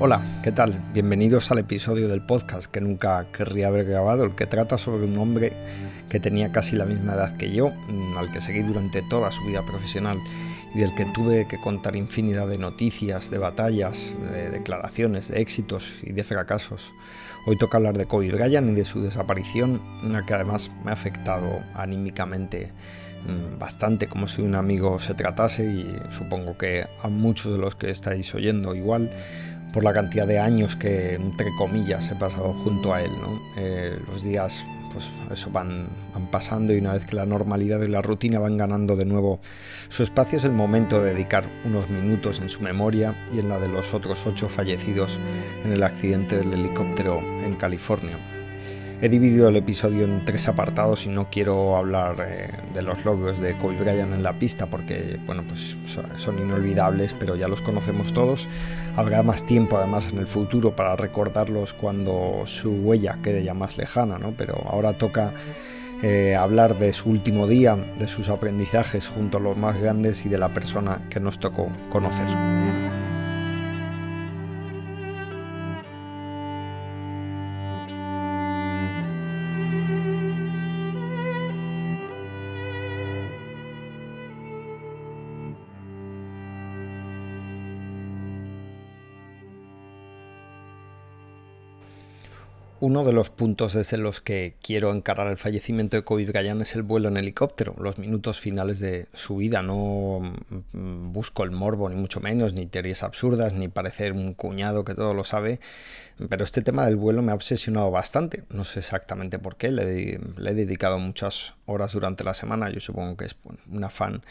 Hola, ¿qué tal? Bienvenidos al episodio del podcast que nunca querría haber grabado, el que trata sobre un hombre que tenía casi la misma edad que yo, mm, al que seguí durante toda su vida profesional y del que tuve que contar infinidad de noticias, de batallas, de declaraciones, de éxitos y de fracasos. Hoy toca hablar de Kobe Bryant y de su desaparición, una que además me ha afectado anímicamente mm, bastante como si un amigo se tratase y supongo que a muchos de los que estáis oyendo igual por la cantidad de años que, entre comillas, he pasado junto a él. Eh, los días, pues eso van, van, pasando y una vez que la normalidad y la rutina van ganando de nuevo su espacio, es el momento de dedicar unos minutos en su memoria y en la de los otros ocho fallecidos en el accidente del helicóptero en California. He dividido el episodio en tres apartados y no quiero hablar eh, de los logos de Kobe Bryant en la pista porque bueno, pues son inolvidables, pero ya los conocemos todos. Habrá más tiempo además en el futuro para recordarlos cuando su huella quede ya más lejana, ¿no? Pero ahora toca eh, hablar de su último día, de sus aprendizajes junto a los más grandes y de la persona que nos tocó conocer. Uno de los puntos desde los que quiero encarar el fallecimiento de Kobe Bryant es el vuelo en helicóptero, los minutos finales de su vida. No mm, busco el morbo, ni mucho menos, ni teorías absurdas, ni parecer un cuñado que todo lo sabe, pero este tema del vuelo me ha obsesionado bastante. No sé exactamente por qué, le, he dedicado muchas horas durante la semana. Yo supongo que es un afán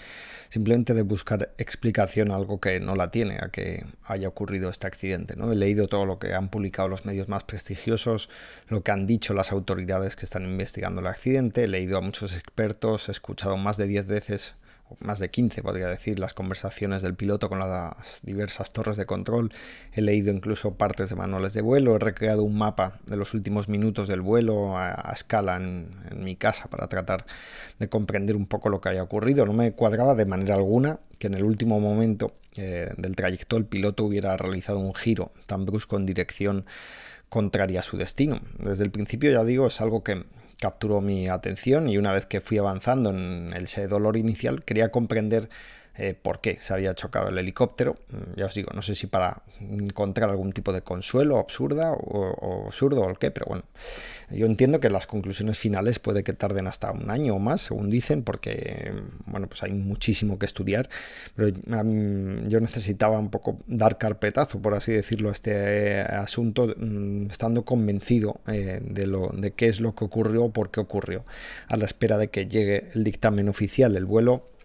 simplemente de buscar explicación a algo que no la tiene, a que haya ocurrido este accidente. ¿no? He leído todo lo que han publicado los medios más prestigiosos, lo que han dicho las autoridades que están investigando el accidente, he leído a muchos expertos, he escuchado más de 10 veces más de 15 podría decir, las conversaciones del piloto con las diversas torres de control. He leído incluso partes de manuales de vuelo, he recreado un mapa de los últimos minutos del vuelo a, escala en, mi casa para tratar de comprender un poco lo que había ocurrido. No me cuadraba de manera alguna que en el último momento eh, del trayecto el piloto hubiera realizado un giro tan brusco en dirección contraria a su destino. Desde el principio ya digo, es algo que capturó mi atención y una vez que fui avanzando en ese dolor inicial quería comprender eh, por qué se había chocado el helicóptero. Mm, ya os digo, no sé si para encontrar algún tipo de consuelo absurda o, absurdo o el qué, pero bueno, yo entiendo que las conclusiones finales puede que tarden hasta un año o más, según dicen, porque bueno, pues hay muchísimo que estudiar, pero yo necesitaba un poco dar carpetazo, por así decirlo, a este asunto, mm, estando convencido eh, de, lo, de qué es lo que ocurrió o por qué ocurrió, a la espera de que llegue el dictamen oficial. El vuelo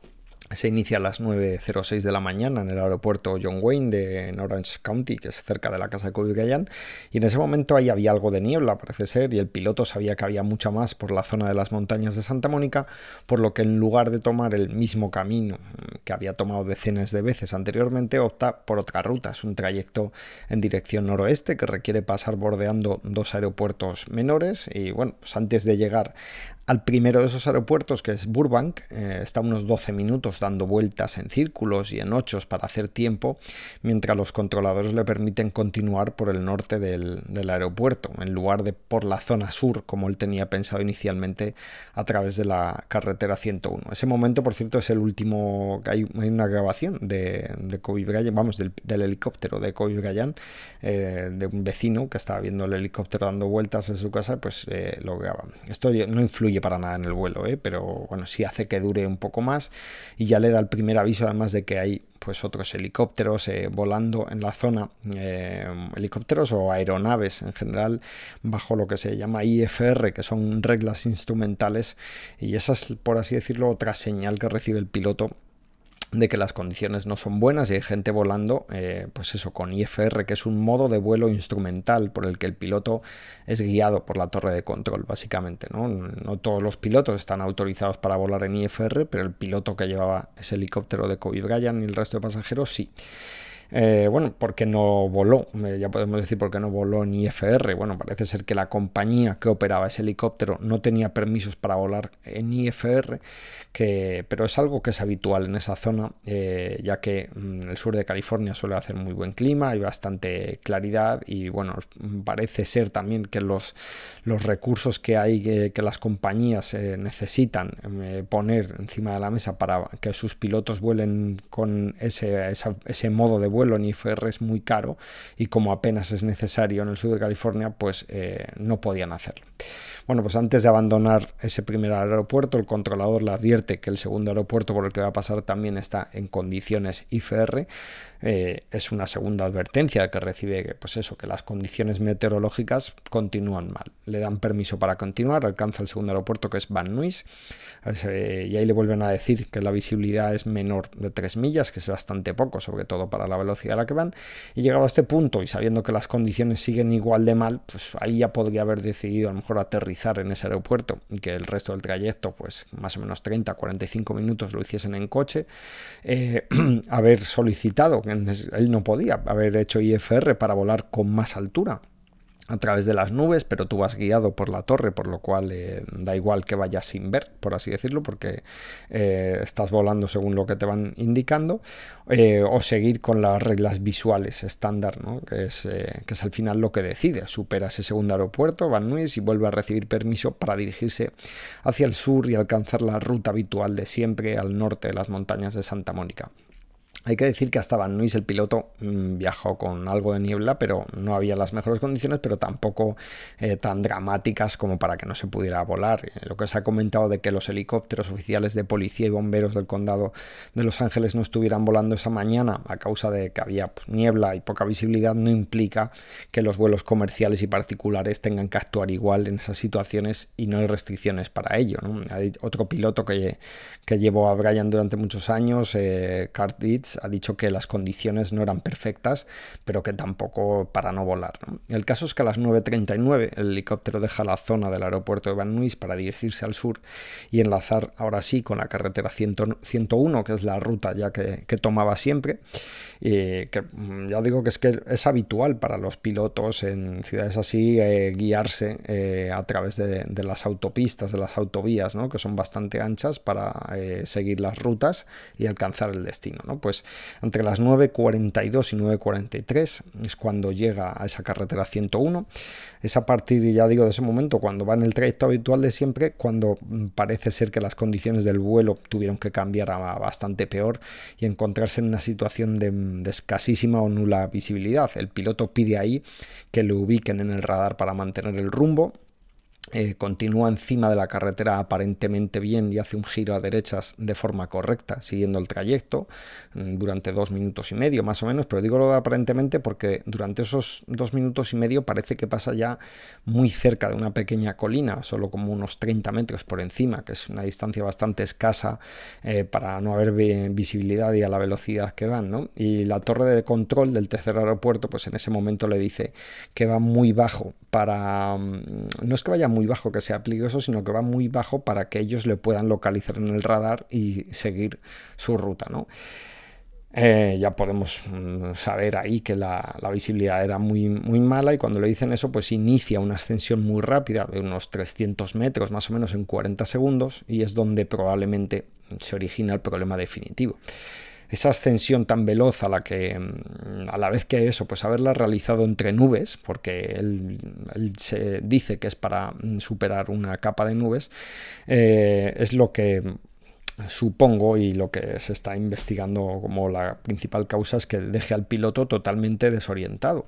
se inicia a las 9.06 de la mañana en el aeropuerto John Wayne de Orange County, que es cerca de la casa de Kobe Bryant, y en ese momento ahí había algo de niebla, parece ser, y el piloto sabía que había mucha más por la zona de las montañas de Santa Mónica, por lo que en lugar de tomar el mismo camino que había tomado decenas de veces anteriormente, opta por otra ruta. Es un trayecto en dirección noroeste que requiere pasar bordeando dos aeropuertos menores, y bueno, pues antes de llegar al primero de esos aeropuertos, que es Burbank, eh, está unos 12 minutos dando vueltas en círculos y en ochos para hacer tiempo, mientras los controladores le permiten continuar por el norte del, aeropuerto, en lugar de por la zona sur, como él tenía pensado inicialmente, a través de la carretera 101. Ese momento, por cierto, es el último, hay, hay una grabación de, de Kobe Bryant, vamos, del, helicóptero de Kobe Bryant, eh, de un vecino que estaba viendo el helicóptero dando vueltas en su casa, pues eh, lo graba. Esto no influye para nada en el vuelo, ¿eh? pero bueno, sí hace que dure un poco más y ya le da el primer aviso además de que hay pues otros helicópteros eh, volando en la zona, eh, helicópteros o aeronaves en general, bajo lo que se llama IFR, que son reglas instrumentales, y esa es, por así decirlo, otra señal que recibe el piloto de que las condiciones no son buenas y hay gente volando, eh, pues eso, con IFR, que es un modo de vuelo instrumental por el que el piloto es guiado por la torre de control, básicamente. No, no todos los pilotos están autorizados para volar en IFR, pero el piloto que llevaba ese helicóptero de Kobe Bryant y el resto de pasajeros sí. Eh, bueno, porque no voló, eh, ya podemos decir por qué no voló en IFR. Bueno, parece ser que la compañía que operaba ese helicóptero no tenía permisos para volar en IFR, que, pero es algo que es habitual en esa zona, eh, ya que mm, el sur de California suele hacer muy buen clima, hay bastante claridad y bueno, parece ser también que los, los recursos que hay, que, las compañías necesitan poner encima de la mesa para que sus pilotos vuelen con ese, ese modo de vuelo, vuelo IFR es muy caro y como apenas es necesario en el sur de California, pues eh, no podían hacerlo. Bueno, pues antes de abandonar ese primer aeropuerto, el controlador le advierte que el segundo aeropuerto por el que va a pasar también está en condiciones IFR. Eh, es una segunda advertencia que recibe pues eso, que las condiciones meteorológicas continúan mal. Le dan permiso para continuar, alcanza el segundo aeropuerto que es Van Nuys y ahí le vuelven a decir que la visibilidad es menor de 3 millas, que es bastante poco, sobre todo para la velocidad a la que van. Y llegado a este punto y sabiendo que las condiciones siguen igual de mal, pues ahí ya podría haber decidido a lo mejor aterrizar en ese aeropuerto y que el resto del trayecto, pues más o menos 30, 45 minutos lo hiciesen en coche, eh, haber solicitado, él no podía, haber hecho IFR para volar con más altura a través de las nubes, pero tú vas guiado por la torre, por lo cual eh, da igual que vayas sin ver, por así decirlo, porque eh, estás volando según lo que te van indicando, eh, o seguir con las reglas visuales estándar, que, es, que es al final lo que decide. Supera ese segundo aeropuerto, Van Nuys, y vuelve a recibir permiso para dirigirse hacia el sur y alcanzar la ruta habitual de siempre al norte de las montañas de Santa Mónica. Hay que decir que hasta Van Nuys el piloto mm, viajó con algo de niebla, pero no había las mejores condiciones, pero tampoco eh, tan dramáticas como para que no se pudiera volar. Eh, lo que se ha comentado de que los helicópteros oficiales de policía y bomberos del condado de Los Ángeles no estuvieran volando esa mañana a causa de que había pues, niebla y poca visibilidad no implica que los vuelos comerciales y particulares tengan que actuar igual en esas situaciones y no hay restricciones para ello. Hay otro piloto que, que llevó a Brian durante muchos años, eh, Ha dicho que las condiciones no eran perfectas, pero que tampoco para no volar. El caso es que a las 9.39 el helicóptero deja la zona del aeropuerto de Van Nuys para dirigirse al sur y enlazar ahora sí con la carretera 101, que es la ruta ya que, tomaba siempre. Y que mm, ya digo que es que es habitual para los pilotos en ciudades así eh, guiarse eh, a través de, las autopistas, de las autovías, ¿no? que son bastante anchas para eh, seguir las rutas y alcanzar el destino. ¿no? Pues entre las 9.42 y 9.43 es cuando llega a esa carretera 101. Es a partir, ya digo, de ese momento, cuando va en el trayecto habitual de siempre, cuando mm, parece ser que las condiciones del vuelo tuvieron que cambiar a bastante peor y encontrarse en una situación de, de escasísima o nula visibilidad. El piloto pide ahí que lo ubiquen en el radar para mantener el rumbo eh, continúa encima de la carretera aparentemente bien y hace un giro a derechas de forma correcta, siguiendo el trayecto mm, durante dos minutos y medio más o menos, pero digo lo de aparentemente porque durante esos dos minutos y medio parece que pasa ya muy cerca de una pequeña colina, solo como unos 30 metros por encima, que es una distancia bastante escasa eh, para no haber visibilidad y a la velocidad que van, ¿no? Y la torre de control del tercer aeropuerto, pues en ese momento le dice que va muy bajo para... Mm, no es que vaya muy bajo que sea peligroso, sino que va muy bajo para que ellos le puedan localizar en el radar y seguir su ruta, ¿no? Eh, ya podemos mm, saber ahí que la, visibilidad era muy, muy mala y cuando le dicen eso pues inicia una ascensión muy rápida de unos 300 metros más o menos en 40 segundos y es donde probablemente se origina el problema definitivo esa ascensión tan veloz a la que mm, a la vez que eso, pues haberla realizado entre nubes, porque él, se dice que es para mm, superar una capa de nubes, eh, es lo que supongo y lo que se está investigando como la principal causa es que deje al piloto totalmente desorientado.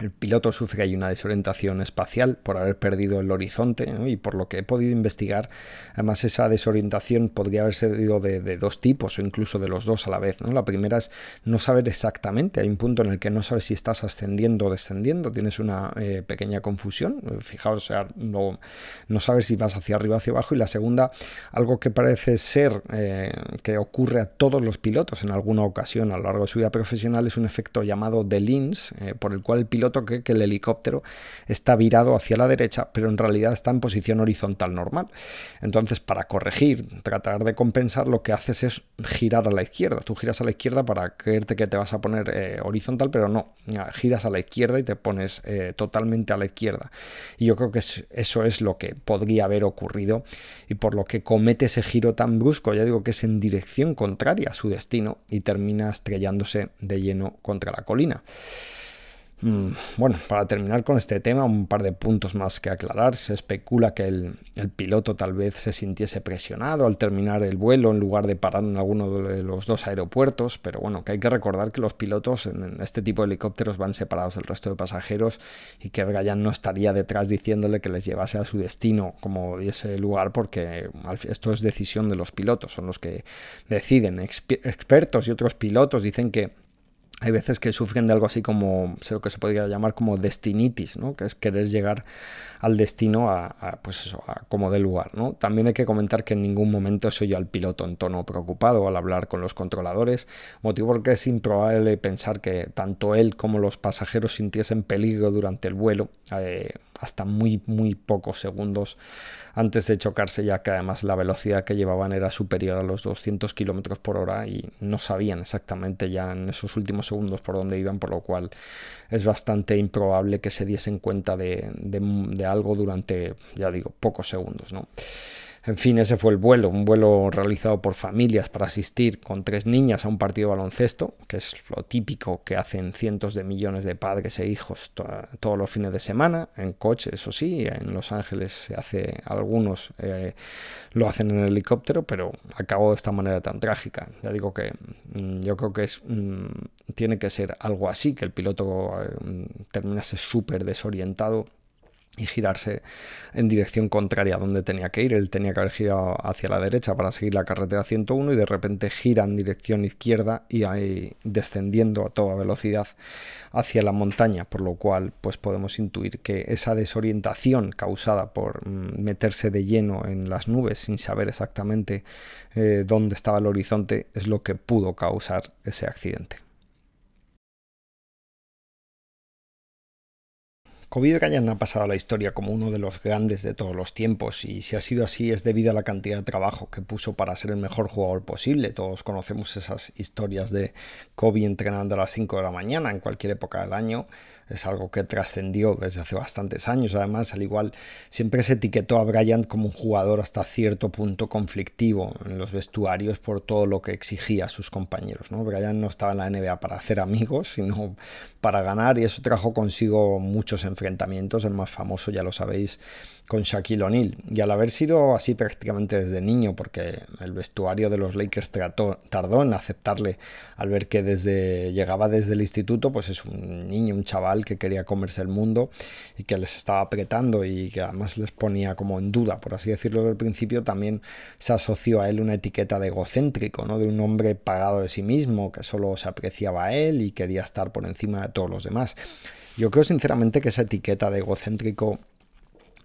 El piloto sufre ahí una desorientación espacial por haber perdido el horizonte y por lo que he podido investigar, además esa desorientación podría haber sido de, dos tipos o incluso de los dos a la vez. ¿no? La primera es no saber exactamente, hay un punto en el que no sabes si estás ascendiendo o descendiendo, tienes una eh, pequeña confusión, fijaos, o sea, no, no sabes si vas hacia arriba o hacia abajo y la segunda, algo que parece ser eh, que ocurre a todos los pilotos en alguna ocasión a lo largo de su vida profesional es un efecto llamado de Lins, eh, por el cual el piloto piloto que, el helicóptero está virado hacia la derecha, pero en realidad está en posición horizontal normal. Entonces, para corregir, tratar de compensar, lo que haces es girar a la izquierda. Tú giras a la izquierda para creerte que te vas a poner eh, horizontal, pero no, giras a la izquierda y te pones eh, totalmente a la izquierda. Y yo creo que eso es lo que podría haber ocurrido y por lo que comete ese giro tan brusco, ya digo que es en dirección contraria a su destino y termina estrellándose de lleno contra la colina. Mm, bueno, para terminar con este tema, un par de puntos más que aclarar. Se especula que el, piloto tal vez se sintiese presionado al terminar el vuelo en lugar de parar en alguno de los dos aeropuertos, pero bueno, que hay que recordar que los pilotos en este tipo de helicópteros van separados del resto de pasajeros y que Brian no estaría detrás diciéndole que les llevase a su destino como ese lugar porque esto es decisión de los pilotos, son los que deciden. expertos y otros pilotos dicen que hay veces que sufren de algo así como sé lo que se podría llamar como destinitis, ¿no? que es querer llegar al destino a, pues a como de lugar. También hay que comentar que en ningún momento se oye al piloto en tono preocupado al hablar con los controladores, motivo porque es improbable pensar que tanto él como los pasajeros sintiesen peligro durante el vuelo, eh, hasta muy muy pocos segundos antes de chocarse, ya que además la velocidad que llevaban era superior a los 200 km por hora y no sabían exactamente ya en esos últimos segundos por dónde iban, por lo cual es bastante improbable que se diesen cuenta de, de algo durante, ya digo, pocos segundos. ¿no? En fin, ese fue el vuelo, un vuelo realizado por familias para asistir con tres niñas a un partido de baloncesto, que es lo típico que hacen cientos de millones de padres e hijos todos los fines de semana, en coche, eso sí, en Los Ángeles se hace algunos eh, lo hacen en helicóptero, pero acabó de esta manera tan trágica. Ya digo que mm, yo creo que es mm, tiene que ser algo así, que el piloto eh, terminase súper desorientado y girarse en dirección contraria a donde tenía que ir. Él tenía que haber girado hacia la derecha para seguir la carretera 101 y de repente gira en dirección izquierda y ahí descendiendo a toda velocidad hacia la montaña, por lo cual pues podemos intuir que esa desorientación causada por mm, meterse de lleno en las nubes sin saber exactamente eh, dónde estaba el horizonte es lo que pudo causar ese accidente. Kobe Bryant ha pasado a la historia como uno de los grandes de todos los tiempos y si ha sido así es debido a la cantidad de trabajo que puso para ser el mejor jugador posible. Todos conocemos esas historias de Kobe entrenando a las 5 de la mañana en cualquier época del año es algo que trascendió desde hace bastantes años. Además, al igual, siempre se etiquetó a Bryant como un jugador hasta cierto punto conflictivo en los vestuarios por todo lo que exigía a sus compañeros. ¿no? Bryant no estaba en la NBA para hacer amigos, sino para ganar, y eso trajo consigo muchos enfrentamientos. El más famoso, ya lo sabéis, con Shaquille O'Neal. Y al haber sido así prácticamente desde niño, porque el vestuario de los Lakers tardó en aceptarle al ver que desde llegaba desde el instituto, pues es un niño, un chaval que quería comerse el mundo y que les estaba apretando y que además les ponía como en duda, por así decirlo, del principio, también se asoció a él una etiqueta de egocéntrico, ¿no? de un hombre pagado de sí mismo, que solo se apreciaba a él y quería estar por encima de todos los demás. Yo creo sinceramente que esa etiqueta de egocéntrico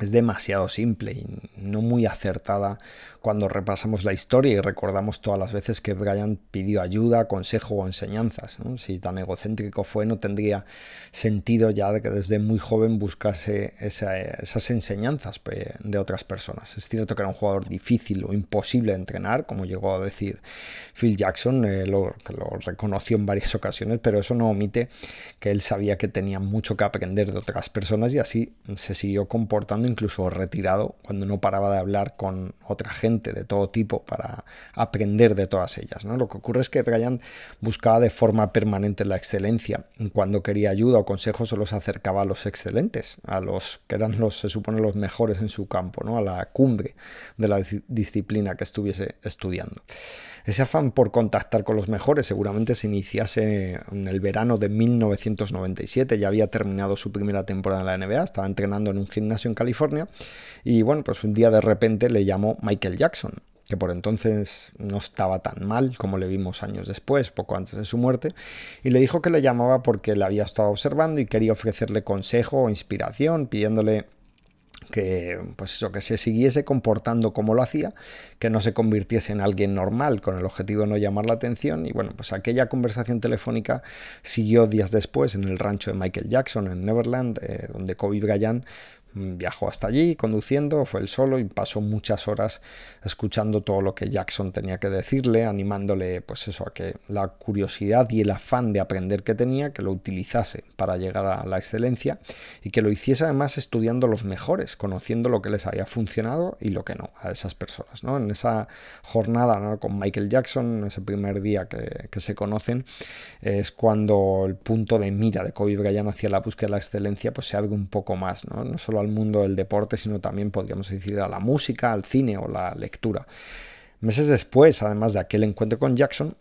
es demasiado simple y no muy acertada cuando repasamos la historia y recordamos todas las veces que Brian pidió ayuda, consejo o enseñanzas. Si tan egocéntrico fue, no tendría sentido ya de que desde muy joven buscase esas enseñanzas de otras personas. Es cierto que era un jugador difícil o imposible de entrenar, como llegó a decir Phil Jackson, eh, lo, lo reconoció en varias ocasiones, pero eso no omite que él sabía que tenía mucho que aprender de otras personas y así se siguió comportando incluso retirado cuando no paraba de hablar con otra gente de todo tipo para aprender de todas ellas. ¿no? Lo que ocurre es que Brian buscaba de forma permanente la excelencia. Cuando quería ayuda o consejo solo se acercaba a los excelentes, a los que eran los, se supone, los mejores en su campo, ¿no? a la cumbre de la disciplina que estuviese estudiando. Ese afán por contactar con los mejores. Seguramente se iniciase en el verano de 1997, ya había terminado su primera temporada en la NBA, estaba entrenando en un gimnasio en California. Y bueno, pues un día de repente le llamó Michael Jackson que por entonces no estaba tan mal como le vimos años después, poco antes de su muerte, y le dijo que le llamaba porque le había estado observando y quería ofrecerle consejo o inspiración, pidiéndole que pues eso, que se siguiese comportando como lo hacía, que no se convirtiese en alguien normal con el objetivo de no llamar la atención. Y bueno, pues aquella conversación telefónica siguió días después en el rancho de Michael Jackson en Neverland, eh, donde Kobe Bryant Viajó hasta allí conduciendo, fue él solo y pasó muchas horas escuchando todo lo que Jackson tenía que decirle, animándole pues eso a que la curiosidad y el afán de aprender que tenía, que lo utilizase para llegar a la excelencia y que lo hiciese además estudiando los mejores, conociendo lo que les había funcionado y lo que no a esas personas. ¿no? En esa jornada con Michael Jackson, ese primer día que, que, se conocen, es cuando el punto de mira de Kobe Bryant hacia la búsqueda de la excelencia pues se abre un poco más, no, no solo al mundo del deporte, sino también podríamos decir a la música, al cine o la lectura. Meses después, además de aquel encuentro con Jackson,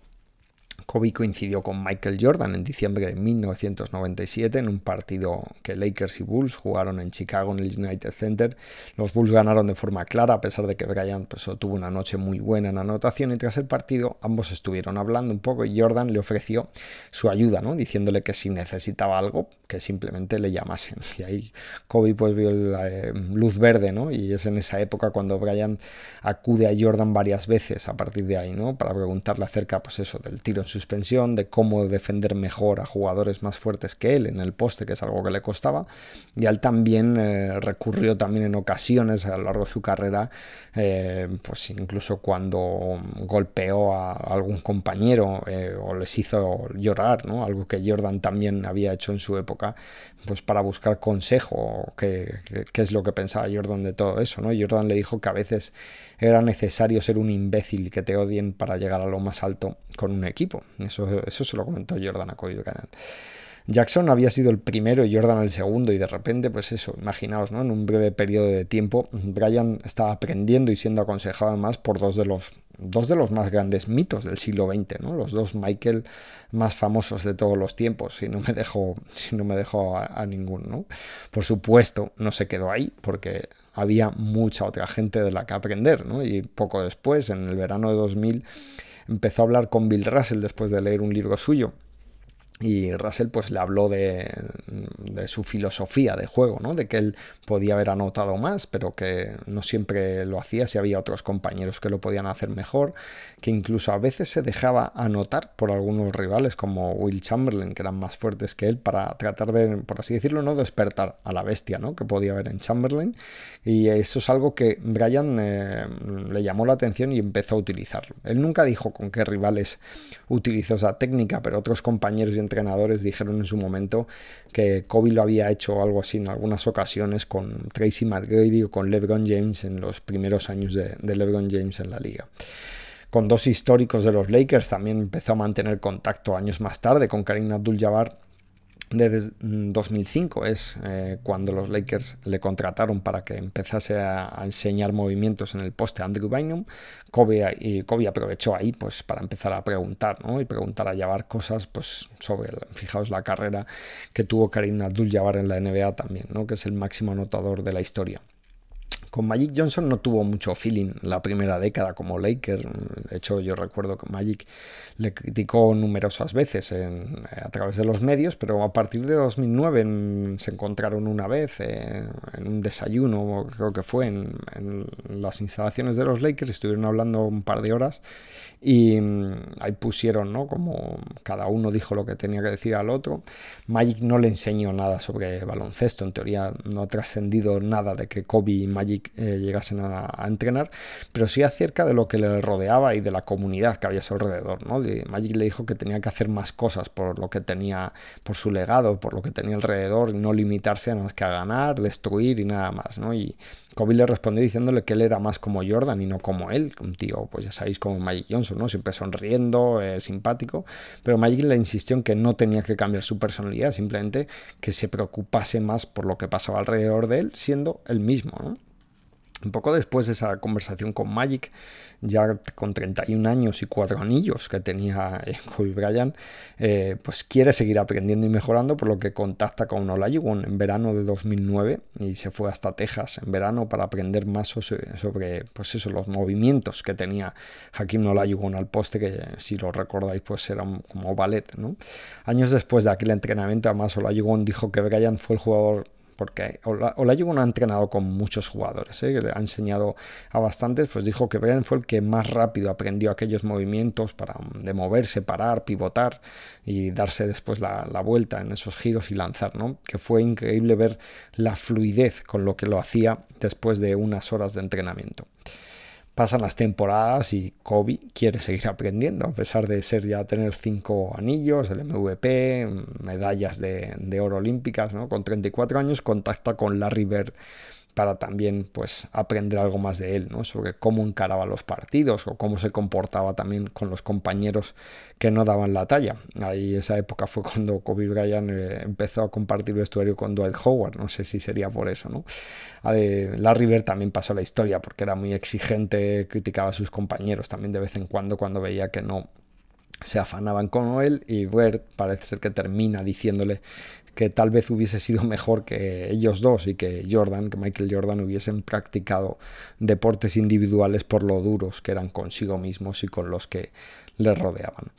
Kobe coincidió con Michael Jordan en diciembre de 1997 en un partido que Lakers y Bulls jugaron en Chicago en el United Center. Los Bulls ganaron de forma clara a pesar de que Bryant pues, tuvo una noche muy buena en anotación y tras el partido ambos estuvieron hablando un poco y Jordan le ofreció su ayuda, ¿no? diciéndole que si necesitaba algo que simplemente le llamasen. Y ahí Kobe pues vio la eh, luz verde ¿no? y es en esa época cuando Bryant acude a Jordan varias veces a partir de ahí ¿no? para preguntarle acerca pues eso del tiro suspensión, de cómo defender mejor a jugadores más fuertes que él en el poste, que es algo que le costaba. Y él también eh, recurrió también en ocasiones a lo largo de su carrera, eh, pues incluso cuando golpeó a algún compañero eh, o les hizo llorar, ¿no? algo que Jordan también había hecho en su época, pues para buscar consejo, qué, es lo que pensaba Jordan de todo eso. ¿no? Jordan le dijo que a veces era necesario ser un imbécil que te odien para llegar a lo más alto con un equipo. Eso, eso se lo comentó Jordan a Kobe Canal. Jackson había sido el primero y Jordan el segundo y de repente, pues eso, imaginaos, ¿no? En un breve periodo de tiempo, Brian estaba aprendiendo y siendo aconsejado además por dos de los, dos de los más grandes mitos del siglo XX, ¿no? Los dos Michael más famosos de todos los tiempos, si no me dejo, si no me dejo a, a ninguno, ¿no? Por supuesto, no se quedó ahí porque había mucha otra gente de la que aprender, ¿no? Y poco después, en el verano de 2000, empezó a hablar con Bill Russell después de leer un libro suyo y Russell pues le habló de, su filosofía de juego, ¿no? de que él podía haber anotado más, pero que no siempre lo hacía si había otros compañeros que lo podían hacer mejor, que incluso a veces se dejaba anotar por algunos rivales como Will Chamberlain, que eran más fuertes que él, para tratar de, por así decirlo, no despertar a la bestia ¿no? que podía haber en Chamberlain. Y eso es algo que Brian eh, le llamó la atención y empezó a utilizarlo. Él nunca dijo con qué rivales utilizó esa técnica, pero otros compañeros y entrenadores dijeron en su momento que Kobe lo había hecho algo así en algunas ocasiones con Tracy McGrady o con LeBron James en los primeros años de, LeBron James en la liga. Con dos históricos de los Lakers, también empezó a mantener contacto años más tarde con Karim Abdul-Jabbar desde 2005 es eh, cuando los Lakers le contrataron para que empezase a, enseñar movimientos en el poste Andrew Bynum. Kobe, y Kobe aprovechó ahí pues para empezar a preguntar ¿no? y preguntar a llevar cosas pues sobre, fijaos, la carrera que tuvo Karim Abdul-Jabbar en la NBA también, ¿no? que es el máximo anotador de la historia. Con Magic Johnson no tuvo mucho feeling la primera década como Laker. De hecho, yo recuerdo que Magic le criticó numerosas veces a través de los medios, pero a partir de 2009 se encontraron una vez eh, en un desayuno, creo que fue en, las instalaciones de los Lakers, estuvieron hablando un par de horas y mm, ahí pusieron, ¿no? Como cada uno dijo lo que tenía que decir al otro. Magic no le enseñó nada sobre baloncesto, en teoría no ha trascendido nada de que Kobe y Magic eh, llegasen a, entrenar, pero sí acerca de lo que le rodeaba y de la comunidad que había a su alrededor, ¿no? Magic le dijo que tenía que hacer más cosas por lo que tenía, por su legado, por lo que tenía alrededor, no limitarse a más que a ganar, destruir y nada más, ¿no? Y Kobe le respondió diciéndole que él era más como Jordan y no como él, un tío, pues ya sabéis, como Magic Johnson, ¿no? Siempre sonriendo, eh, simpático, pero Magic le insistió en que no tenía que cambiar su personalidad, simplemente que se preocupase más por lo que pasaba alrededor de él, siendo el mismo, ¿no? Un poco después de esa conversación con Magic, ya con 31 años y 4 anillos que tenía eh, Kobe Bryant, eh, pues quiere seguir aprendiendo y mejorando, por lo que contacta con Olajuwon en verano de 2009 y se fue hasta Texas en verano para aprender más sobre, pues eso, los movimientos que tenía Hakim Olajuwon al poste, que si lo recordáis pues era como ballet. ¿no? Años después de aquel entrenamiento, además Olajuwon dijo que Bryant fue el jugador porque Olajuwon no ha entrenado con muchos jugadores, ¿eh? le ha enseñado a bastantes, pues dijo que Brian fue el que más rápido aprendió aquellos movimientos para de moverse, parar, pivotar y darse después la, la vuelta en esos giros y lanzar, ¿no? Que fue increíble ver la fluidez con lo que lo hacía después de unas horas de entrenamiento. Pasan las temporadas y Kobe quiere seguir aprendiendo, a pesar de ser ya tener cinco anillos, el MVP, medallas de, oro olímpicas, ¿no? Con 34 años contacta con Larry Bird para también pues aprender algo más de él, ¿no? Sobre cómo encaraba los partidos o cómo se comportaba también con los compañeros que no daban la talla. Ahí esa época fue cuando Kobe Bryant eh, empezó a compartir vestuario con Dwight Howard, no sé si sería por eso, ¿no? Larry Bird también pasó la historia porque era muy exigente, criticaba a sus compañeros también de vez en cuando cuando veía que no se afanaban con él y Bird parece ser que termina diciéndole que tal vez hubiese sido mejor que ellos dos y que Jordan, que Michael Jordan hubiesen practicado deportes individuales por lo duros que eran consigo mismos y con los que les rodeaban.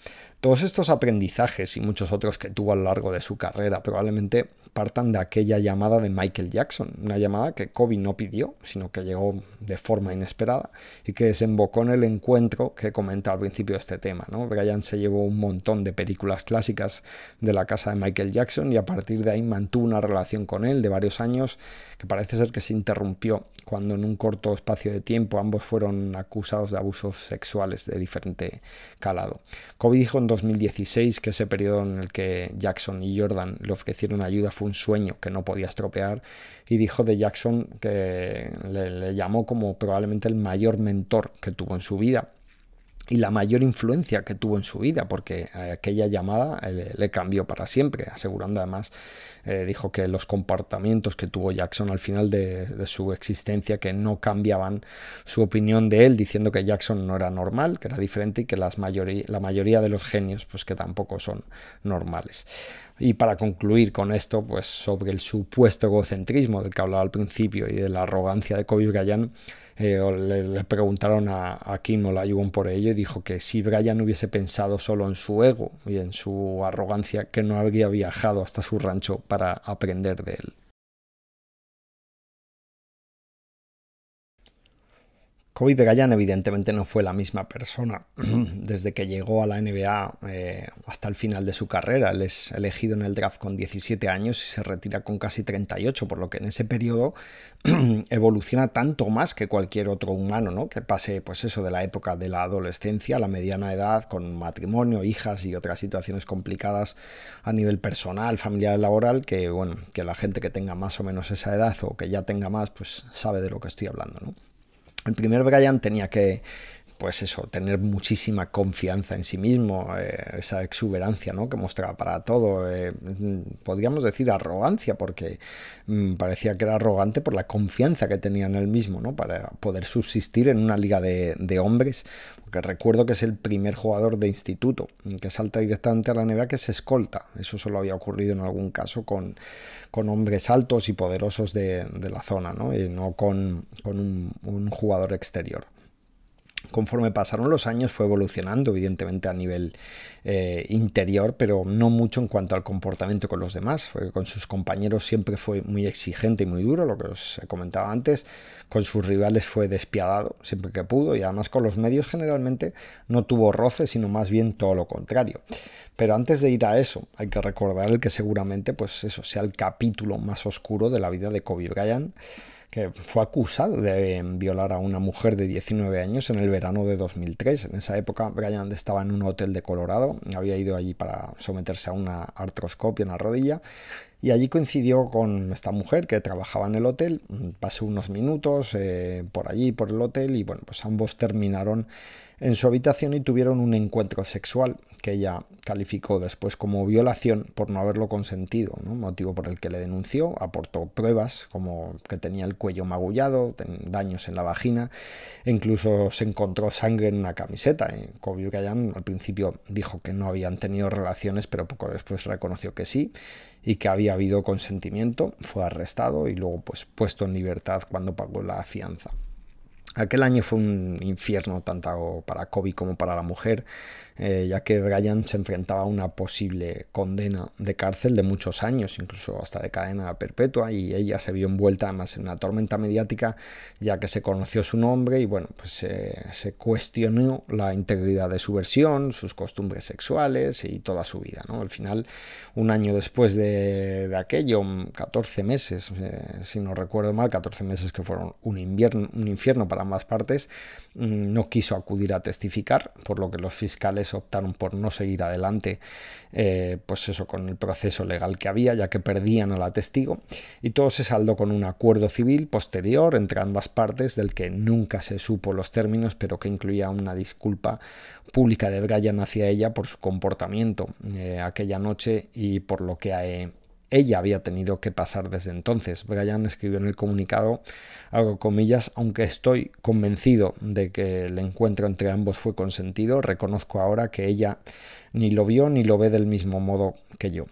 Todos estos aprendizajes y muchos otros que tuvo a lo largo de su carrera probablemente partan de aquella llamada de Michael Jackson, una llamada que Kobe no pidió, sino que llegó de forma inesperada y que desembocó en el encuentro que comenta al principio de este tema. ¿no? Brian se llevó un montón de películas clásicas de la casa de Michael Jackson y a partir de ahí mantuvo una relación con él de varios años que parece ser que se interrumpió cuando en un corto espacio de tiempo ambos fueron acusados de abusos sexuales de diferente calado. Kobe dijo en 2016 que ese periodo en el que Jackson y Jordan le ofrecieron ayuda fue un sueño que no podía estropear y dijo de Jackson que le, llamó como probablemente el mayor mentor que tuvo en su vida y la mayor influencia que tuvo en su vida, porque aquella llamada le, cambió para siempre, asegurando además, eh, dijo que los comportamientos que tuvo Jackson al final de, su existencia, que no cambiaban su opinión de él, diciendo que Jackson no era normal, que era diferente y que las la mayoría de los genios, pues que tampoco son normales. Y para concluir con esto, pues sobre el supuesto egocentrismo del que hablaba al principio y de la arrogancia de Kobe Bryant, eh, le, preguntaron a, a Kim Olajuwon por ello y dijo que si Brian hubiese pensado solo en su ego y en su arrogancia, que no habría viajado hasta su rancho para aprender de él. Kobe Bryant evidentemente no fue la misma persona desde que llegó a la NBA eh, hasta el final de su carrera. Él es elegido en el draft con 17 años y se retira con casi 38, por lo que en ese periodo evoluciona tanto más que cualquier otro humano, ¿no? Que pase, pues eso, de la época de la adolescencia a la mediana edad, con matrimonio, hijas y otras situaciones complicadas a nivel personal, familiar, laboral, que bueno, que la gente que tenga más o menos esa edad o que ya tenga más, pues sabe de lo que estoy hablando, ¿no? El primer Brian tenía que pues eso, tener muchísima confianza en sí mismo, eh, esa exuberancia ¿no? que mostraba para todo, eh, podríamos decir arrogancia, porque mm, parecía que era arrogante por la confianza que tenía en él mismo, ¿no? para poder subsistir en una liga de, hombres, porque recuerdo que es el primer jugador de instituto que salta directamente a la NBA que se escolta, eso solo había ocurrido en algún caso con, con hombres altos y poderosos de, la zona, ¿no? y no con, con un jugador exterior conforme pasaron los años fue evolucionando evidentemente a nivel eh, interior pero no mucho en cuanto al comportamiento con los demás. Con sus compañeros siempre fue muy exigente y muy duro lo que os comentaba antes. Con sus rivales fue despiadado siempre que pudo y además con los medios generalmente no tuvo roce sino más bien todo lo contrario. Pero antes de ir a eso hay que recordar el que seguramente pues eso sea el capítulo más oscuro de la vida de Kobe Bryant que fue acusado de violar a una mujer de 19 años en el verano de 2003. En esa época Brian estaba en un hotel de Colorado, había ido allí para someterse a una artroscopia en la rodilla y allí coincidió con esta mujer que trabajaba en el hotel. Pasé unos minutos eh, por allí, por el hotel y bueno, pues ambos terminaron en su habitación y tuvieron un encuentro sexual que ella calificó después como violación por no haberlo consentido, motivo por el que le denunció, aportó pruebas como que tenía el cuello magullado, daños en la vagina, e incluso se encontró sangre en una camiseta. Y Kobe Bryant al principio dijo que no habían tenido relaciones, pero poco después reconoció que sí y que había habido consentimiento, fue arrestado y luego pues puesto en libertad cuando pagó la fianza. Aquel año fue un infierno tanto para Kobe como para la mujer. Eh, ya que Brian se enfrentaba a una posible condena de cárcel de muchos años, incluso hasta de cadena perpetua, y ella se vio envuelta además en una tormenta mediática, ya que se conoció su nombre y bueno, pues se cuestionó la integridad de su versión, sus costumbres sexuales y toda su vida. ¿no? Al final, un año después de, aquello, 14 meses, eh, si no recuerdo mal, 14 meses que fueron un, invierno, un infierno para ambas partes, mm, no quiso acudir a testificar, por lo que los fiscales optaron por no seguir adelante, eh, pues eso, con el proceso legal que había, ya que perdían a la testigo, y todo se saldó con un acuerdo civil posterior entre ambas partes, del que nunca se supo los términos, pero que incluía una disculpa pública de Brian hacia ella por su comportamiento eh, aquella noche y por lo que ella había tenido que pasar desde entonces. Brian escribió en el comunicado, aunque estoy convencido de que el encuentro entre ambos fue consentido, reconozco ahora que ella ni lo vio ni lo ve del mismo modo que yo.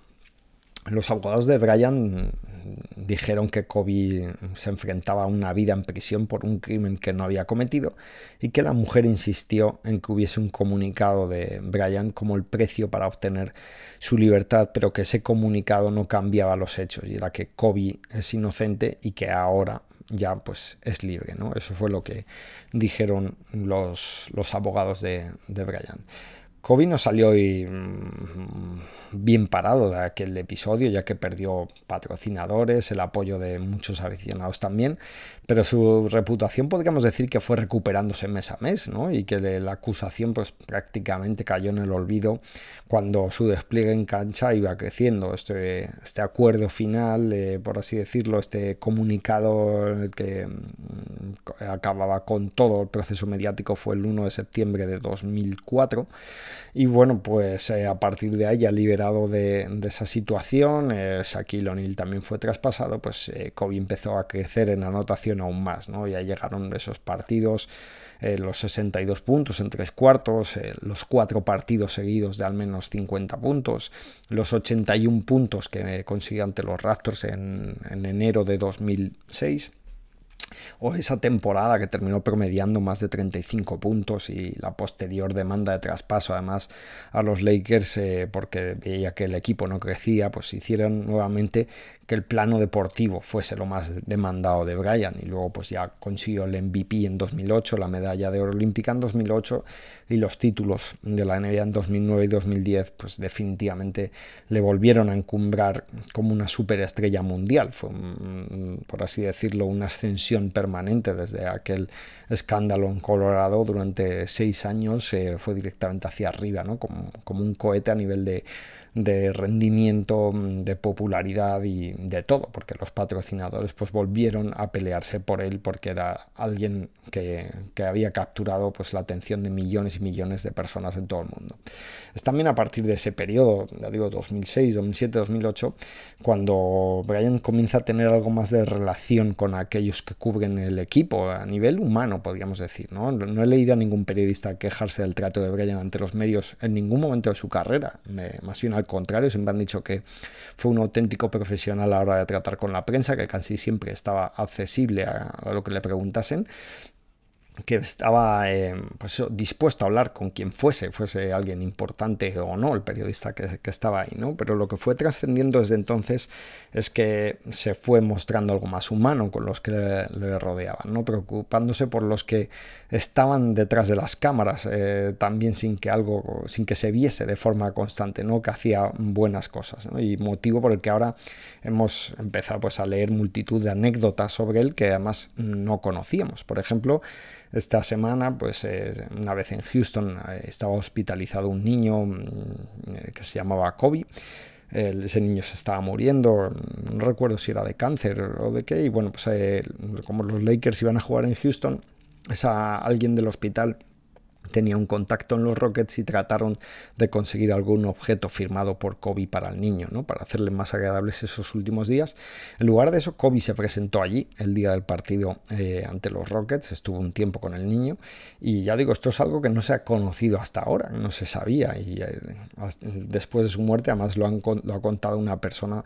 Los abogados de Brian dijeron que Kobe se enfrentaba a una vida en prisión por un crimen que no había cometido y que la mujer insistió en que hubiese un comunicado de Brian como el precio para obtener su libertad, pero que ese comunicado no cambiaba los hechos y era que Kobe es inocente y que ahora ya pues es libre, ¿no? Eso fue lo que dijeron los, los abogados de, de Brian. Kobe no salió y mm, bien parado de aquel episodio, ya que perdió patrocinadores, el apoyo de muchos aficionados también, pero su reputación podríamos decir que fue recuperándose mes a mes, ¿no? Y que la acusación pues prácticamente cayó en el olvido cuando su despliegue en cancha iba creciendo. Este, este acuerdo final, eh, por así decirlo, este comunicado que mm, acababa con todo el proceso mediático fue el 1 de septiembre de 2004 y bueno, pues eh, a partir de ahí, ya de, esa situación, eh, Shaquille O'Neal también fue traspasado, pues eh, Kobe empezó a crecer en anotación aún más, ¿no? Ya llegaron esos partidos, eh, los 62 puntos en tres cuartos, los cuatro partidos seguidos de al menos 50 puntos, los 81 puntos que consiguió ante los Raptors en enero de 2006 o esa temporada que terminó promediando más de 35 puntos y la posterior demanda de traspaso además a los Lakers eh, porque veía que el equipo no crecía, pues hicieron nuevamente que el plano deportivo fuese lo más demandado de Brian y luego pues ya consiguió el MVP en 2008, la medalla de oro olímpica en 2008 y los títulos de la NBA en 2009 y 2010 pues definitivamente le volvieron a encumbrar como una superestrella mundial, fue por así decirlo una ascensión permanente desde aquel escándalo en Colorado durante seis años, eh, fue directamente hacia arriba, ¿no? como, como un cohete a nivel de de rendimiento, mm, de popularidad y de todo, porque los patrocinadores pues volvieron a pelearse por él porque era alguien que, había capturado pues la atención de millones y millones de personas en todo el mundo. Es también a partir de ese periodo, ya digo 2006, 2007, 2008, cuando Brian comienza a tener algo más de relación con aquellos que cubren el equipo a nivel humano, podríamos decir. No, no he leído a ningún periodista quejarse del trato de Brian ante los medios en ningún momento de su carrera, más bien al contrario, siempre han dicho que fue un auténtico profesional a la hora de tratar con la prensa, que casi siempre estaba accesible a lo que le preguntasen que estaba eh, pues, dispuesto a hablar con quien fuese, fuese alguien importante o no, el periodista que, estaba ahí, ¿no? Pero lo que fue trascendiendo desde entonces es que se fue mostrando algo más humano con los que le, rodeaban, ¿no? Preocupándose por los que estaban detrás de las cámaras, eh, también sin que algo, sin que se viese de forma constante, ¿no? Que hacía buenas cosas, Y motivo por el que ahora hemos empezado pues, a leer multitud de anécdotas sobre él que además no conocíamos. Por ejemplo, esta semana, pues eh, una vez en Houston eh, estaba hospitalizado un niño mm, eh, que se llamaba Kobe. ese niño se estaba muriendo, no recuerdo si era de cáncer o de qué, y bueno, pues como los Lakers iban a jugar en Houston, esa, alguien del hospital tenía un contacto en los Rockets y trataron de conseguir algún objeto firmado por Kobe para el niño, ¿no? para hacerle más agradables esos últimos días. En lugar de eso, Kobe se presentó allí el día del partido eh, ante los Rockets, estuvo un tiempo con el niño y ya digo, esto es algo que no se ha conocido hasta ahora, no se sabía y eh, después de su muerte además lo, lo ha contado una persona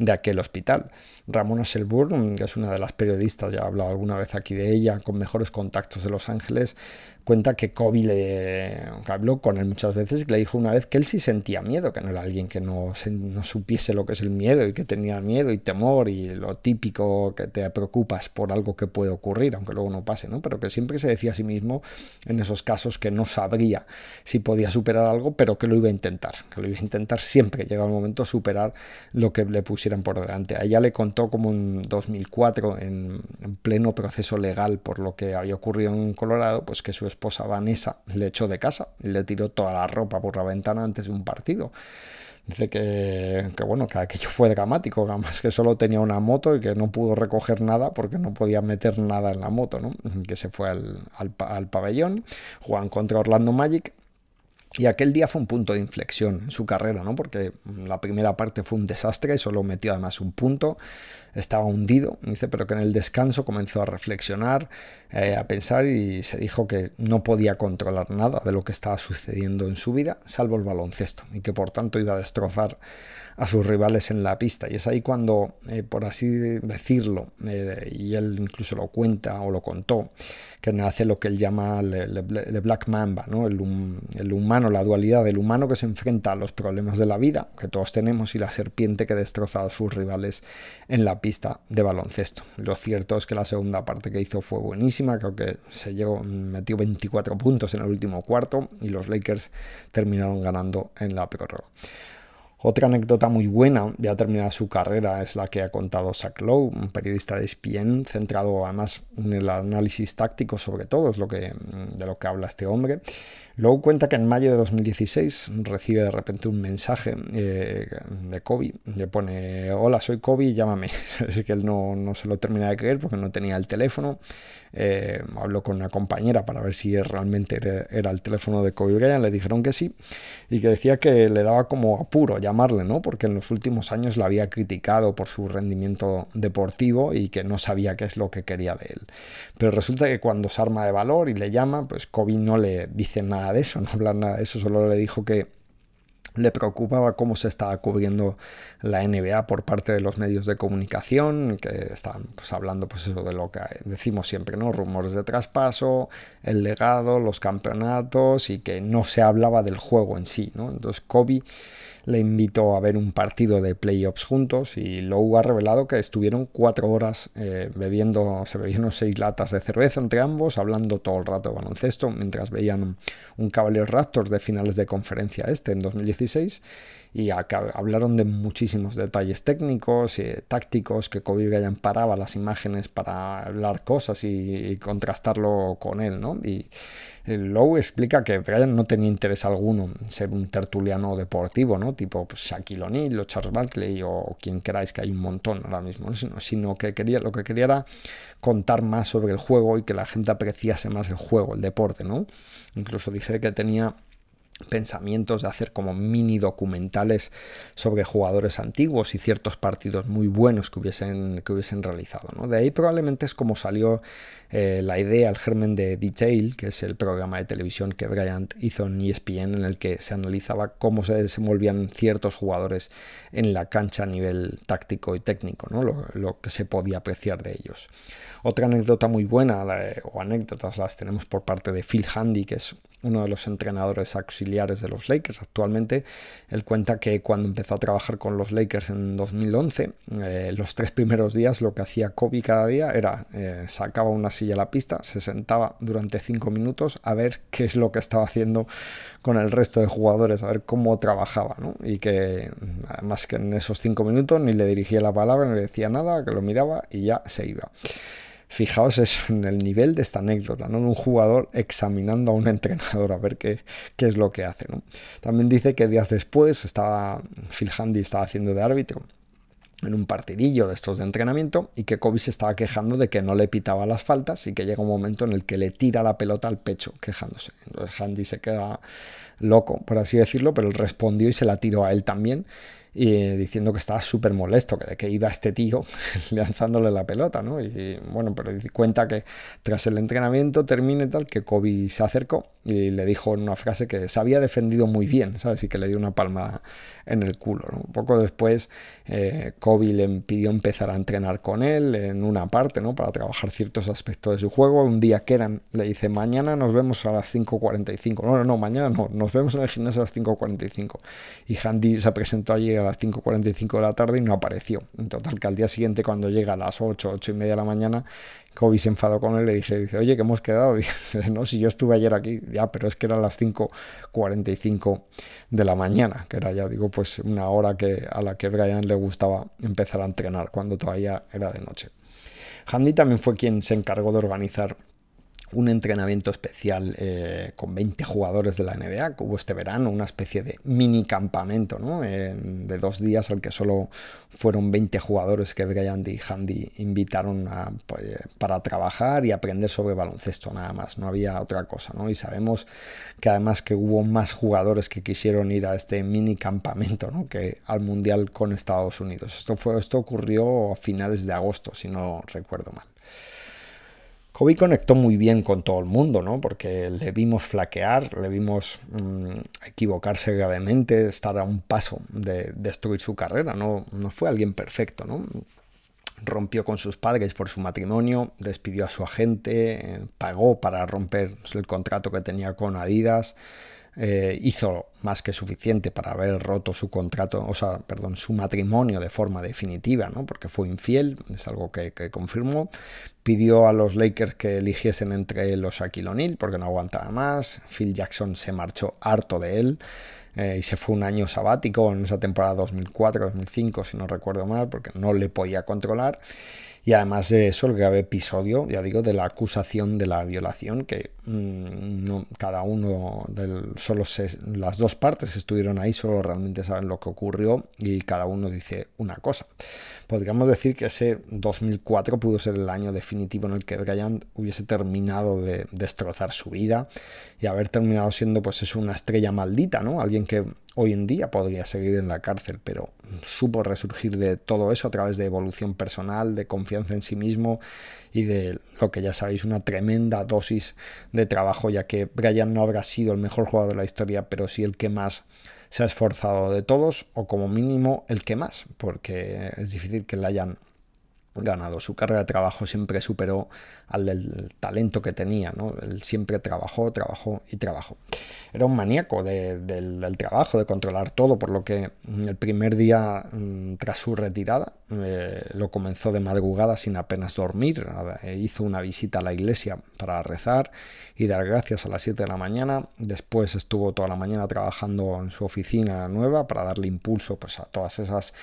de aquel hospital. Ramona Shelburne, que es una de las periodistas, ya he hablado alguna vez aquí de ella, con mejores contactos de Los Ángeles, cuenta que Kobe le habló con él muchas veces y le dijo una vez que él sí sentía miedo, que no era alguien que no, no supiese lo que es el miedo y que tenía miedo y temor y lo típico que te preocupas por algo que puede ocurrir, aunque luego no pase, ¿no? Pero que siempre se decía a sí mismo en esos casos que no sabría si podía superar algo, pero que lo iba a intentar, que lo iba a intentar siempre que llega el momento superar lo que le pusiera por delante. A ella le contó como en 2004, en, pleno proceso legal por lo que había ocurrido en Colorado, pues que su esposa Vanessa le echó de casa le tiró toda la ropa por la ventana antes de un partido. Dice que, bueno, que aquello fue dramático, además que solo tenía una moto y que no pudo recoger nada porque no podía meter nada en la moto, ¿no? Que se fue al, al, al pabellón, juegan contra Orlando Magic y aquel día fue un punto de inflexión en su carrera, ¿no? Porque la primera parte fue un desastre y solo metió además un punto estaba hundido, dice, pero que en el descanso comenzó a reflexionar, eh, a pensar y se dijo que no podía controlar nada de lo que estaba sucediendo en su vida, salvo el baloncesto, y que por tanto iba a destrozar a sus rivales en la pista. Y es ahí cuando, eh, por así decirlo, eh, y él incluso lo cuenta o lo contó, que nace lo que él llama el, Black Mamba, ¿no? El, el, humano, la dualidad del humano que se enfrenta a los problemas de la vida, que todos tenemos, y la serpiente que destroza a sus rivales en la pista de baloncesto. Lo cierto es que la segunda parte que hizo fue buenísima, creo que se llegó, metió 24 puntos en el último cuarto y los Lakers terminaron ganando en la prórroga. Otra anécdota muy buena, ya terminada su carrera, es la que ha contado Zach Lowe, un periodista de ESPN, centrado además en el análisis táctico sobre todo, es lo que, de lo que habla este hombre. Luego cuenta que en mayo de 2016 recibe de repente un mensaje eh, de Kobe. Le pone, hola, soy Kobe, llámame. Así que él no, no, se lo termina de creer porque no tenía el teléfono. Eh, habló con una compañera para ver si realmente era, el teléfono de Kobe Bryant. Le dijeron que sí y que decía que le daba como apuro llamarle, ¿no? Porque en los últimos años la había criticado por su rendimiento deportivo y que no sabía qué es lo que quería de él. Pero resulta que cuando se arma de valor y le llama, pues Kobe no le dice nada de eso, no hablar nada de eso, solo le dijo que le preocupaba cómo se estaba cubriendo la NBA por parte de los medios de comunicación, que estaban pues, hablando pues eso de lo que decimos siempre, ¿no? Rumores de traspaso, el legado, los campeonatos y que no se hablaba del juego en sí, ¿no? Entonces Kobe le invitó a ver un partido de playoffs juntos y Lowe ha revelado que estuvieron cuatro horas eh, bebiendo, se bebieron seis latas de cerveza entre ambos, hablando todo el rato de baloncesto, mientras veían un Cavaliers Raptors de finales de conferencia este en 2016 y hablaron de muchísimos detalles técnicos y tácticos que Kobe Bryant paraba las imágenes para hablar cosas y, contrastarlo con él, ¿no? Y Lowe explica que Bryant no tenía interés alguno en ser un tertuliano deportivo, ¿no? Tipo pues, Shaquille O'Neal o Charles Barkley o quien queráis, que hay un montón ahora mismo, sino, que quería, lo que quería era contar más sobre el juego y que la gente apreciase más el juego, el deporte, ¿no? Incluso dije que tenía pensamientos de hacer como mini documentales sobre jugadores antiguos y ciertos partidos muy buenos que hubiesen, que hubiesen realizado. ¿no? De ahí probablemente es como salió eh, la idea, el germen de Detail, que es el programa de televisión que Bryant hizo en ESPN en el que se analizaba cómo se desenvolvían ciertos jugadores en la cancha a nivel táctico y técnico, ¿no? lo, lo que se podía apreciar de ellos. Otra anécdota muy buena, o anécdotas las tenemos por parte de Phil Handy, que es uno de los entrenadores auxiliares de los Lakers actualmente. Él cuenta que cuando empezó a trabajar con los Lakers en 2011, eh, los tres primeros días lo que hacía Kobe cada día era eh, sacaba una silla a la pista, se sentaba durante cinco minutos a ver qué es lo que estaba haciendo con el resto de jugadores, a ver cómo trabajaba, ¿no? Y que además que en esos cinco minutos ni le dirigía la palabra, ni le decía nada, que lo miraba y ya se iba. Fijaos eso, en el nivel de esta anécdota, ¿no? De un jugador examinando a un entrenador a ver qué, qué es lo que hace, ¿no? También dice que días después estaba Phil Handy estaba haciendo de árbitro en un partidillo de estos de entrenamiento y que Kobe se estaba quejando de que no le pitaba las faltas y que llega un momento en el que le tira la pelota al pecho quejándose. Entonces Handy se queda loco, por así decirlo, pero él respondió y se la tiró a él también y diciendo que estaba súper molesto, que de que iba este tío lanzándole la pelota, ¿no? Y bueno, pero cuenta que tras el entrenamiento termine tal, que Kobe se acercó y le dijo en una frase que se había defendido muy bien, ¿sabes? Y que le dio una palma en el culo, ¿no? Poco después, eh, Kobe le pidió empezar a entrenar con él en una parte, ¿no? Para trabajar ciertos aspectos de su juego. Un día que eran, le dice, mañana nos vemos a las 5.45. No, no, no, mañana no, nos vemos en el gimnasio a las 5.45. Y Handy se presentó allí a las 5.45 de la tarde y no apareció. En total, que al día siguiente, cuando llega a las 8, 8 y media de la mañana, Kobe se enfadó con él y le dice, dice, oye, que hemos quedado. Dice, no, si yo estuve ayer aquí, ya, pero es que eran las 5.45 de la mañana, que era ya, digo, pues una hora que, a la que Brian le gustaba empezar a entrenar, cuando todavía era de noche. Handy también fue quien se encargó de organizar un entrenamiento especial eh, con 20 jugadores de la NBA que hubo este verano, una especie de mini campamento ¿no? de dos días al que solo fueron 20 jugadores que Brian y Handy invitaron pues, para trabajar y aprender sobre baloncesto nada más, no había otra cosa. ¿no? Y sabemos que además que hubo más jugadores que quisieron ir a este mini campamento ¿no? que al Mundial con Estados Unidos. Esto, fue, esto ocurrió a finales de agosto, si no recuerdo mal. Kobe conectó muy bien con todo el mundo, ¿no? Porque le vimos flaquear, le vimos mm, equivocarse gravemente, estar a un paso de destruir su carrera, ¿no? No fue alguien perfecto, ¿no? Rompió con sus padres por su matrimonio, despidió a su agente, pagó para romper el contrato que tenía con Adidas, eh, hizo más que suficiente para haber roto su contrato, o sea, perdón, su matrimonio de forma definitiva, ¿no? Porque fue infiel, es algo que, confirmó. Pidió a los Lakers que eligiesen entre los Shaquille O'Neal porque no aguantaba más. Phil Jackson se marchó harto de él. Eh, y se fue un año sabático en esa temporada 2004-2005, si no recuerdo mal, porque no le podía controlar. Y además de eso, el grave episodio, ya digo, de la acusación de la violación, que mm, no, cada uno, del, solo las dos partes que estuvieron ahí solo realmente saben lo que ocurrió y cada uno dice una cosa. Podríamos decir que ese 2004 pudo ser el año definitivo en el que Brian hubiese terminado de destrozar su vida y haber terminado siendo pues es una estrella maldita, ¿no? Alguien que hoy en día podría seguir en la cárcel, pero supo resurgir de todo eso a través de evolución personal, de confianza en sí mismo y de lo que ya sabéis, una tremenda dosis de trabajo, ya que Brian no habrá sido el mejor jugador de la historia, pero sí el que más se ha esforzado de todos, o como mínimo el que más, porque es difícil que le hayan ganado. Su carga de trabajo siempre superó al del talento que tenía, ¿no? Él siempre trabajó, trabajó y trabajó. Era un maníaco del, trabajo, de controlar todo, por lo que el primer día mm, tras su retirada eh, lo comenzó de madrugada sin apenas dormir. Hizo una visita a la iglesia para rezar y dar gracias a las 7 de la mañana. Después estuvo toda la mañana trabajando en su oficina nueva para darle impulso pues, a todas esas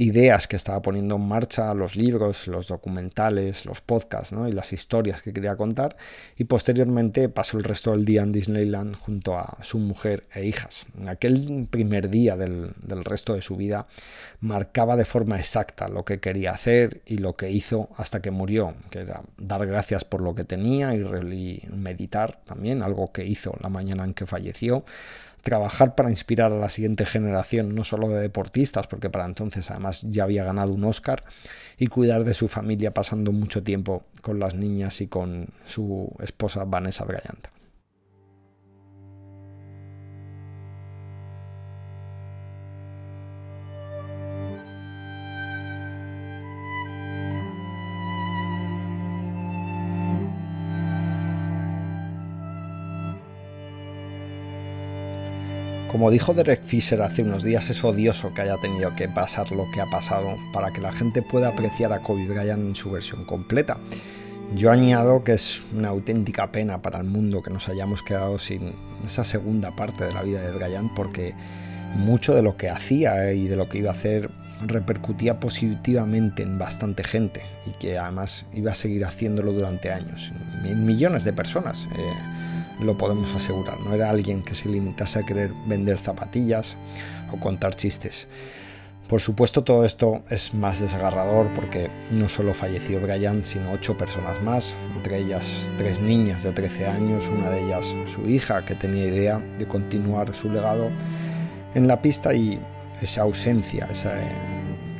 ideas que estaba poniendo en marcha, los libros, los documentales, los podcasts y las historias que quería contar. Y posteriormente pasó el resto del día en Disneyland junto a su mujer e hijas. Aquel primer día del, del resto de su vida marcaba de forma exacta lo que quería hacer y lo que hizo hasta que murió, que era dar gracias por lo que tenía y meditar también, algo que hizo la mañana en que falleció trabajar para inspirar a la siguiente generación, no solo de deportistas, porque para entonces además ya había ganado un Oscar, y cuidar de su familia pasando mucho tiempo con las niñas y con su esposa Vanessa Bryant. Como dijo Derek Fisher hace unos días, es odioso que haya tenido que pasar lo que ha pasado para que la gente pueda apreciar a Kobe Bryant en su versión completa. Yo añado que es una auténtica pena para el mundo que nos hayamos quedado sin esa segunda parte de la vida de Bryant porque mucho de lo que hacía y de lo que iba a hacer repercutía positivamente en bastante gente y que además iba a seguir haciéndolo durante años, millones de personas. Eh, lo podemos asegurar. No era alguien que se limitase a querer vender zapatillas o contar chistes. Por supuesto todo esto es más desgarrador porque no solo falleció Brian, sino ocho personas más, entre ellas tres niñas de 13 años, una de ellas su hija que tenía idea de continuar su legado en la pista y esa ausencia, esa, eh,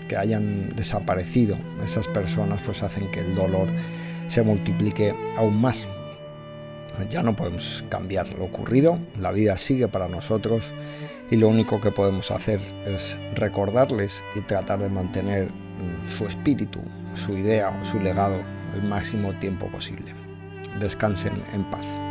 que hayan desaparecido esas personas pues hacen que el dolor se multiplique aún más. Ya no podemos cambiar lo ocurrido, la vida sigue para nosotros y lo único que podemos hacer es recordarles y tratar de mantener mm, su espíritu, su idea, su legado el máximo tiempo posible. Descansen en paz.